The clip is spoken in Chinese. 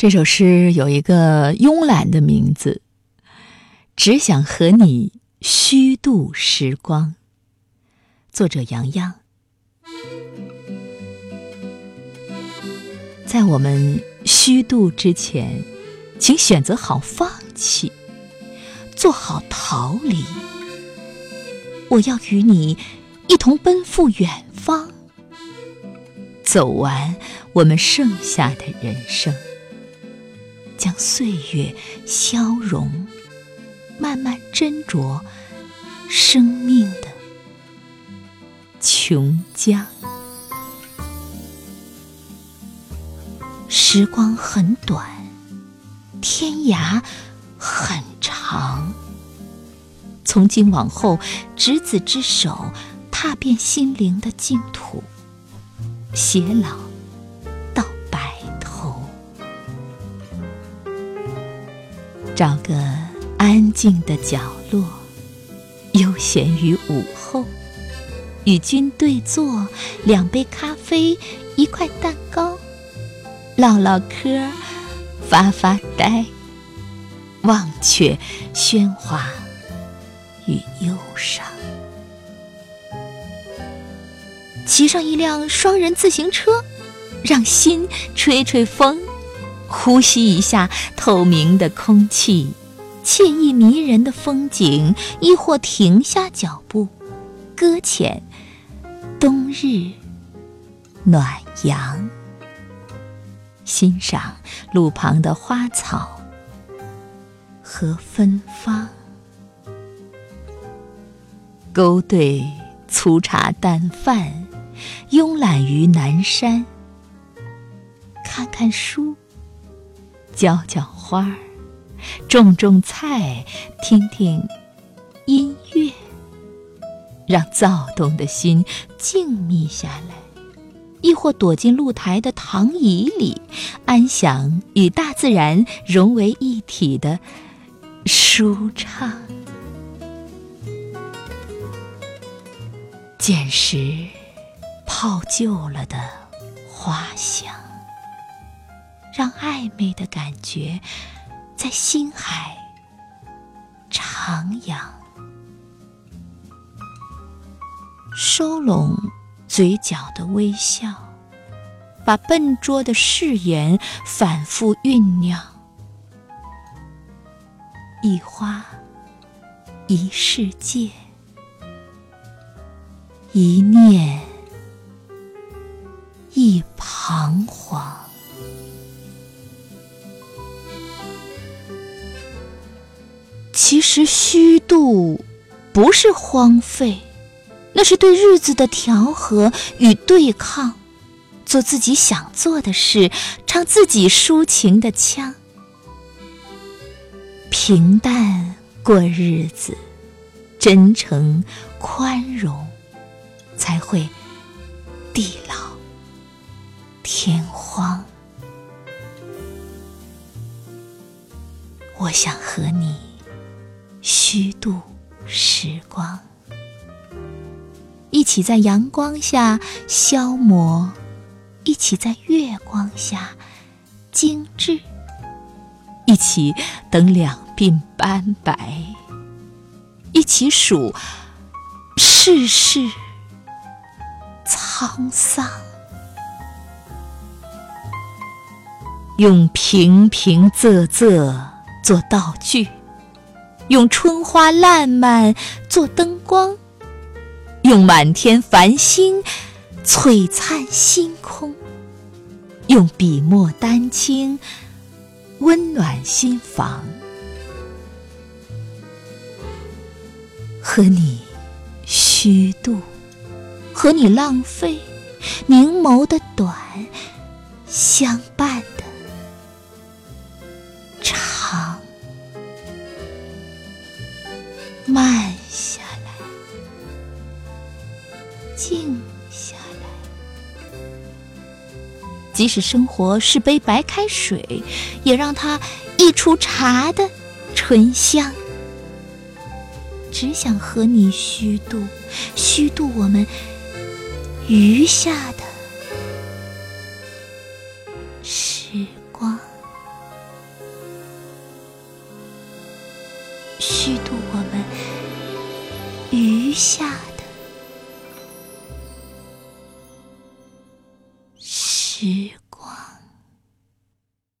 这首诗有一个慵懒的名字，只想和你虚度时光。作者杨洋。在我们虚度之前，请选择好放弃，做好逃离。我要与你一同奔赴远方，走完我们剩下的人生。将岁月消融，慢慢斟酌生命的琼浆。时光很短，天涯很长。从今往后，执子之手，踏遍心灵的净土，偕老。找个安静的角落，悠闲于午后，与君对坐，两杯咖啡，一块蛋糕，唠唠嗑，发发呆，忘却喧哗与忧伤，骑上一辆双人自行车，让心吹吹风。呼吸一下透明的空气，惬意迷人的风景，亦或停下脚步，搁浅冬日暖阳，欣赏路旁的花草和芬芳，勾兑粗茶淡饭，慵懒于南山，看看书。浇浇花儿，种种菜，听听音乐，让躁动的心静谧下来；亦或躲进露台的躺椅里，安享与大自然融为一体的舒畅。捡拾泡旧了的花香。让暧昧的感觉在心海徜徉，收拢嘴角的微笑，把笨拙的誓言反复酝酿。一花一世界，一念一彷徨。是虚度不是荒废，那是对日子的调和与对抗。做自己想做的事，唱自己抒情的腔，平淡过日子，真诚宽容，才会地老天荒。我想和你。虚度时光，一起在阳光下消磨，一起在月光下精致，一起等两鬓斑白，一起数世事沧桑，用平平仄仄做道具。用春花烂漫做灯光，用满天繁星璀璨星空，用笔墨丹青温暖心房，和你虚度，和你浪费，凝眸的短，相伴。即使生活是杯白开水也让它溢出茶的醇香。只想和你虚度虚度我们余下的时光。虚度我们余下